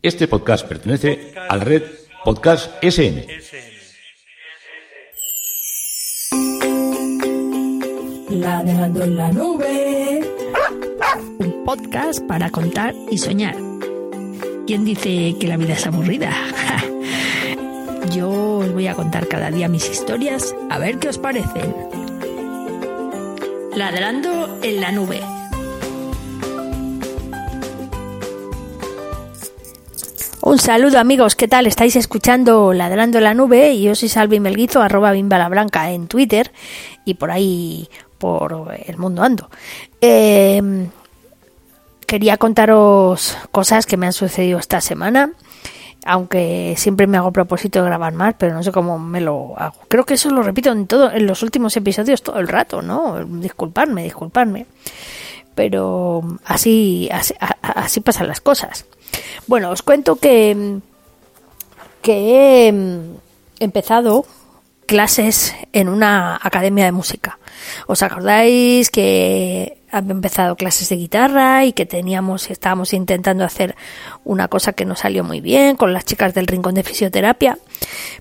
Este podcast pertenece a la red Podcast SN. Ladrando en la nube. Un podcast para contar y soñar. ¿Quién dice que la vida es aburrida? Yo os voy a contar cada día mis historias a ver qué os parecen. Ladrando en la nube. Un saludo amigos, ¿qué tal? Estáis escuchando Ladrando la Nube y yo soy Salvi Melguizo, arroba Blanca en Twitter y por ahí, por el mundo ando. Eh, quería contaros cosas que me han sucedido esta semana, aunque siempre me hago propósito de grabar más, pero no sé cómo me lo hago. Creo que eso lo repito en, todo, en los últimos episodios todo el rato, ¿no? Disculpadme, disculpadme. Pero así, así, pasan las cosas. Bueno, os cuento que, que he empezado clases en una academia de música. ¿Os acordáis que había empezado clases de guitarra y que teníamos, estábamos intentando hacer una cosa que no salió muy bien con las chicas del rincón de fisioterapia?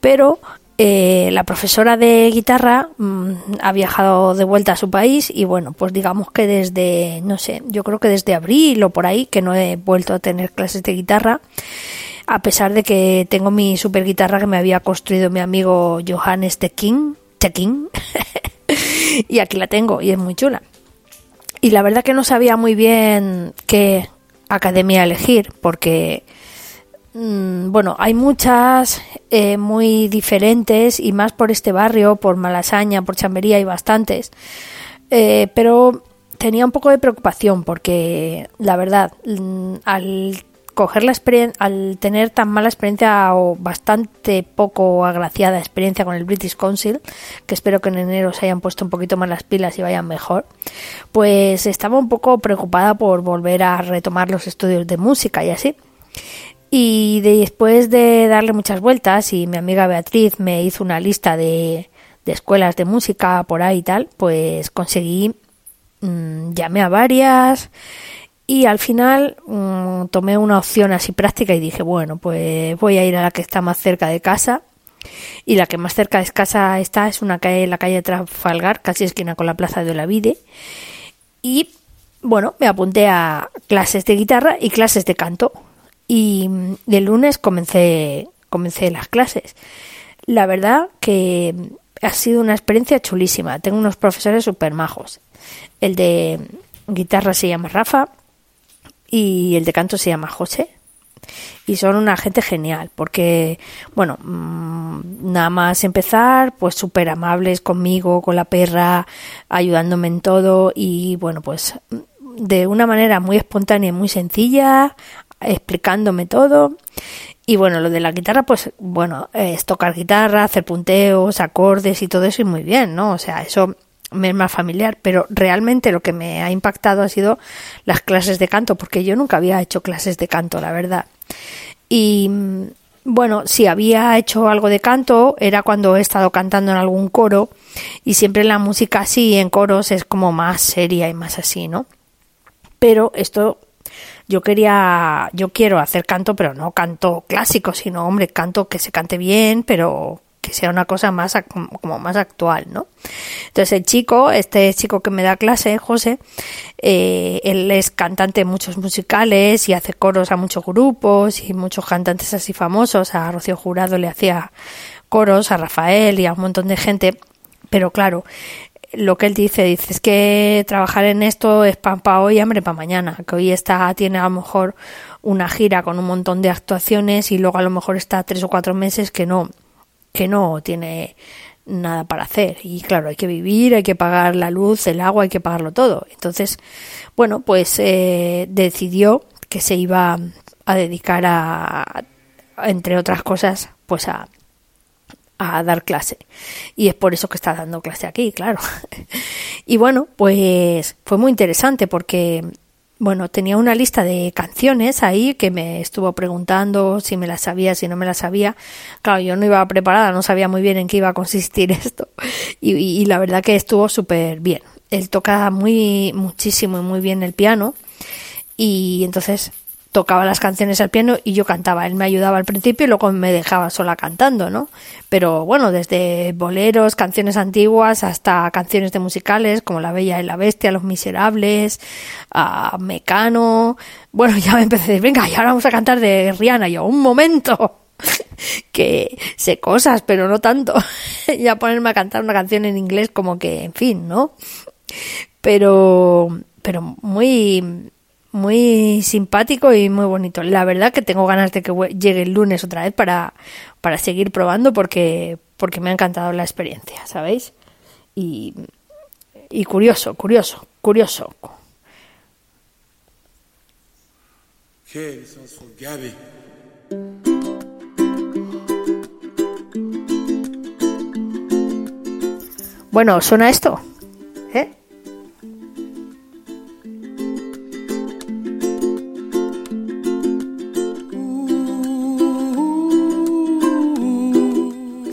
Pero eh, la profesora de guitarra mm, ha viajado de vuelta a su país y bueno, pues digamos que desde, no sé, yo creo que desde abril o por ahí que no he vuelto a tener clases de guitarra, a pesar de que tengo mi super guitarra que me había construido mi amigo Johannes de King, y aquí la tengo y es muy chula. Y la verdad que no sabía muy bien qué academia elegir porque bueno, hay muchas eh, muy diferentes y más por este barrio, por Malasaña, por Chambería, hay bastantes. Eh, pero tenía un poco de preocupación porque la verdad, mm, al coger la experiencia, al tener tan mala experiencia o bastante poco agraciada experiencia con el British Council, que espero que en enero se hayan puesto un poquito más las pilas y vayan mejor, pues estaba un poco preocupada por volver a retomar los estudios de música y así. Y después de darle muchas vueltas y mi amiga Beatriz me hizo una lista de, de escuelas de música por ahí y tal, pues conseguí, mm, llamé a varias y al final mm, tomé una opción así práctica y dije, bueno, pues voy a ir a la que está más cerca de casa. Y la que más cerca de casa está es una calle, la calle Trafalgar, casi esquina con la Plaza de Olavide. Y bueno, me apunté a clases de guitarra y clases de canto y el lunes comencé, comencé las clases. La verdad que ha sido una experiencia chulísima. Tengo unos profesores súper majos. El de guitarra se llama Rafa y el de canto se llama José. Y son una gente genial, porque, bueno, mm, nada más empezar, pues súper amables conmigo, con la perra, ayudándome en todo y, bueno, pues de una manera muy espontánea y muy sencilla, explicándome todo. Y bueno, lo de la guitarra, pues bueno, es tocar guitarra, hacer punteos, acordes y todo eso y muy bien, ¿no? O sea, eso me es más familiar, pero realmente lo que me ha impactado ha sido las clases de canto, porque yo nunca había hecho clases de canto, la verdad. Y bueno, si había hecho algo de canto era cuando he estado cantando en algún coro y siempre la música así en coros es como más seria y más así, ¿no? Pero esto yo quería, yo quiero hacer canto, pero no canto clásico, sino, hombre, canto que se cante bien, pero que sea una cosa más como más actual, ¿no? Entonces el chico, este chico que me da clase, José, eh, él es cantante de muchos musicales y hace coros a muchos grupos y muchos cantantes así famosos. A Rocío Jurado le hacía coros, a Rafael y a un montón de gente. Pero claro, lo que él dice, dice, es que trabajar en esto es pan para hoy, hambre para mañana, que hoy está, tiene a lo mejor una gira con un montón de actuaciones y luego a lo mejor está tres o cuatro meses que no, que no tiene nada para hacer. Y claro, hay que vivir, hay que pagar la luz, el agua, hay que pagarlo todo. Entonces, bueno, pues eh, decidió que se iba a dedicar a, entre otras cosas, pues a, a dar clase. Y es por eso que está dando clase aquí, claro. y bueno, pues fue muy interesante porque, bueno, tenía una lista de canciones ahí que me estuvo preguntando si me las sabía, si no me las sabía. Claro, yo no iba preparada, no sabía muy bien en qué iba a consistir esto. Y, y la verdad que estuvo súper bien. Él toca muy, muchísimo y muy bien el piano. Y entonces tocaba las canciones al piano y yo cantaba. Él me ayudaba al principio y luego me dejaba sola cantando, ¿no? Pero bueno, desde boleros, canciones antiguas hasta canciones de musicales como La Bella y la Bestia, Los Miserables, a Mecano. Bueno, ya me empecé a decir, venga, y ahora vamos a cantar de Rihanna. Y yo, un momento que sé cosas, pero no tanto. ya ponerme a cantar una canción en inglés como que, en fin, ¿no? Pero, pero muy, muy simpático y muy bonito. La verdad que tengo ganas de que llegue el lunes otra vez para, para seguir probando porque, porque me ha encantado la experiencia, ¿sabéis? Y, y curioso, curioso, curioso. Bueno, ¿suena esto? ¿Eh?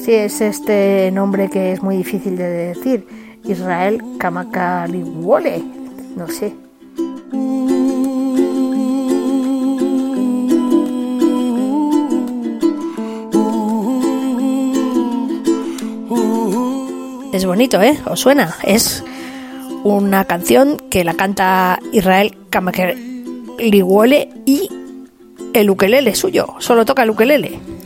Es este nombre que es muy difícil de decir. Israel Kamakaliwole. No sé. Es bonito, ¿eh? ¿Os suena? Es una canción que la canta Israel Kamakaliwole y el ukelele suyo. Solo toca el ukelele.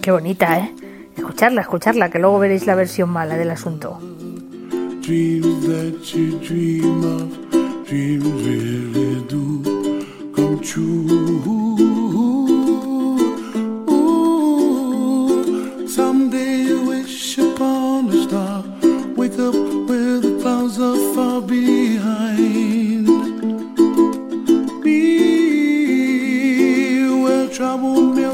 Qué bonita, ¿eh? Escucharla, escucharla, que luego veréis la versión mala del asunto. Trouble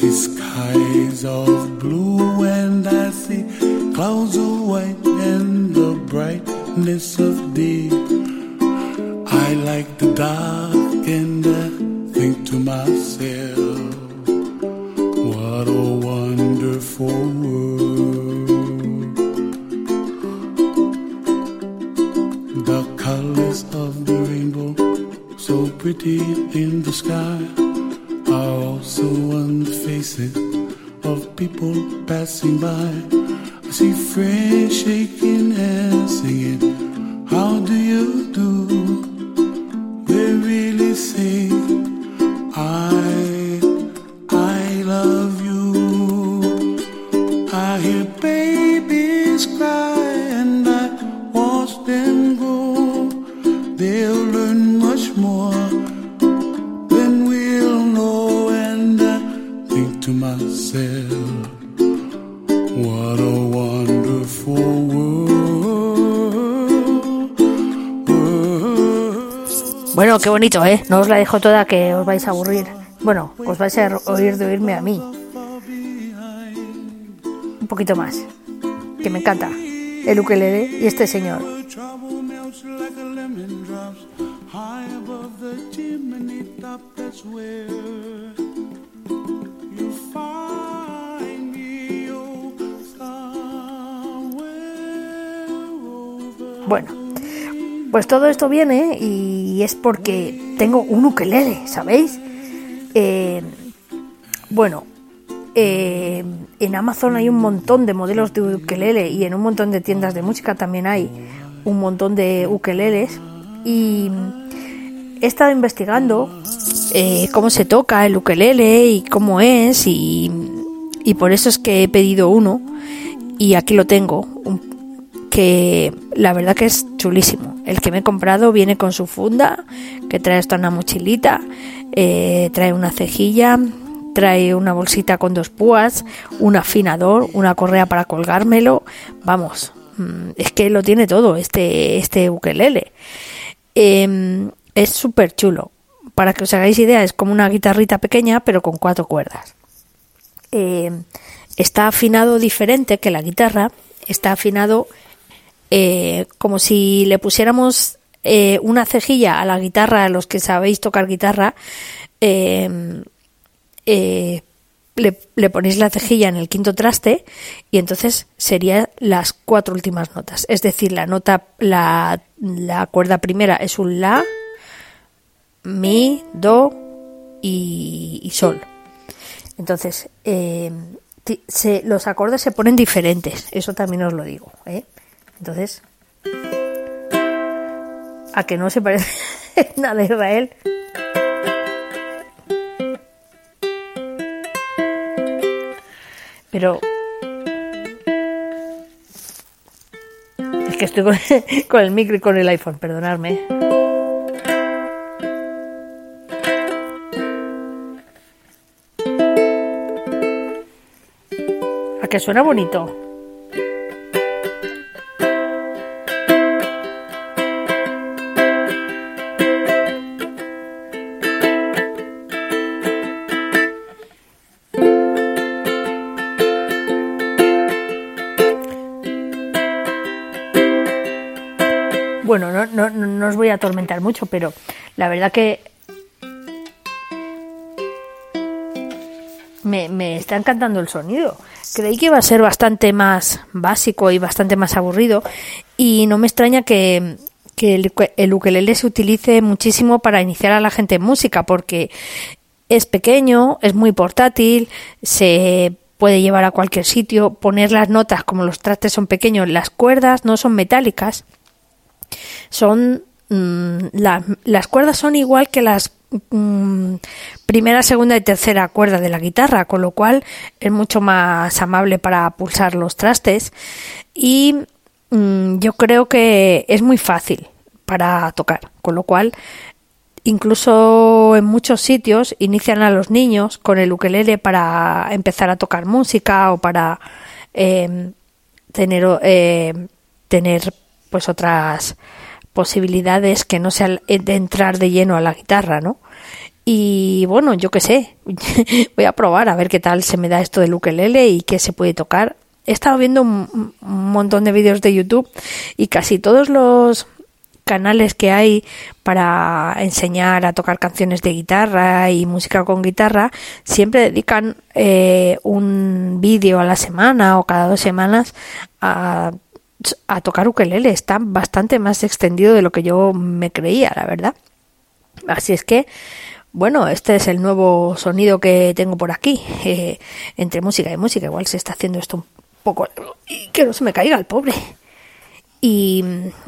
see skies of blue and I see clouds of white and the brightness of day. I like the dark and I think to myself, what a wonderful world. The colors of the rainbow, so pretty in the sky, are also on the faces of people passing by. I see friends shaking hands, singing, How do you do? Qué bonito, ¿eh? No os la dejo toda que os vais a aburrir. Bueno, os vais a oír de oírme a mí. Un poquito más. Que me encanta. El ukelele y este señor. Bueno, pues todo esto viene y es porque tengo un ukelele, ¿sabéis? Eh, bueno, eh, en Amazon hay un montón de modelos de ukelele y en un montón de tiendas de música también hay un montón de ukeleles y he estado investigando eh, cómo se toca el ukelele y cómo es y, por eso es que he pedido uno y aquí lo tengo que la verdad que es chulísimo el que me he comprado viene con su funda que trae hasta una mochilita eh, trae una cejilla trae una bolsita con dos púas un afinador una correa para colgármelo vamos mm, es que lo tiene todo este este ukelele em, es súper chulo. Para que os hagáis idea, es como una guitarrita pequeña, pero con cuatro cuerdas. Eh, está afinado diferente que la guitarra. Está afinado eh, como si le pusiéramos eh, una cejilla a la guitarra, a los que sabéis tocar guitarra. le, le, ponéis la cejilla en el quinto traste y entonces serían las cuatro últimas notas. Es decir, la nota, la, la cuerda primera es un la, mi, do y, sol. Entonces, eh, los acordes se ponen diferentes, eso también os lo digo. ¿eh? Entonces, a que no se parece nada de Israel. Pero es que estoy con, con el micro y con el iPhone, perdonadme. que suena bonito. Voy a atormentar mucho, pero la verdad que me, está encantando el sonido. Creí que iba a ser bastante más básico y bastante más aburrido y no me extraña que, el, el, ukelele se utilice muchísimo para iniciar a la gente en música porque es pequeño, es muy portátil, se puede llevar a cualquier sitio, poner las notas como los trastes son pequeños, las cuerdas no son metálicas, son mm, las cuerdas son igual que las Mm, primera, segunda y tercera cuerda de la guitarra, con lo cual es mucho más amable para pulsar los trastes. Y mm, yo creo que es muy fácil para tocar, con lo cual incluso en muchos sitios inician a los niños con el ukelele para empezar a tocar música o para em, tener eh, tener pues otras posibilidades que no sea de entrar de lleno a la guitarra, ¿no? Y bueno, yo qué sé, voy a probar a ver qué tal se me da esto del ukelele y qué se puede tocar. He estado viendo un, montón de vídeos de YouTube y casi todos los canales que hay para enseñar a tocar canciones de guitarra y música con guitarra siempre dedican eh, un vídeo a la semana o cada dos semanas a a tocar ukelele. Está bastante más extendido de lo que yo me creía, la verdad. Así es que, bueno, este es el nuevo sonido que tengo por aquí. Eh, entre música y música, igual se está haciendo esto un poco y que no se me caiga el pobre. Y,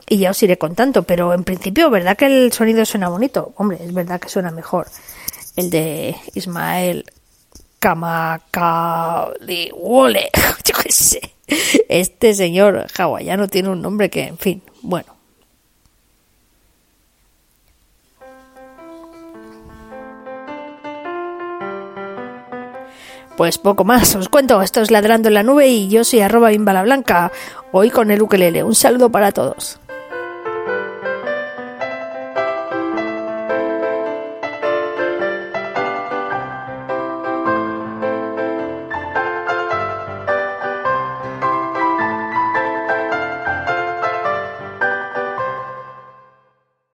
y ya os iré contando, pero en principio, ¿verdad que el sonido suena bonito? Hombre, es verdad que suena mejor el de Ismael Kamakaliwole, yo qué sé. Este señor hawaiano tiene un nombre que, en fin, bueno. Pues poco más, os cuento, esto es Ladrando en la Nube y yo soy arroba blanca, hoy con el ukelele. Un saludo para todos.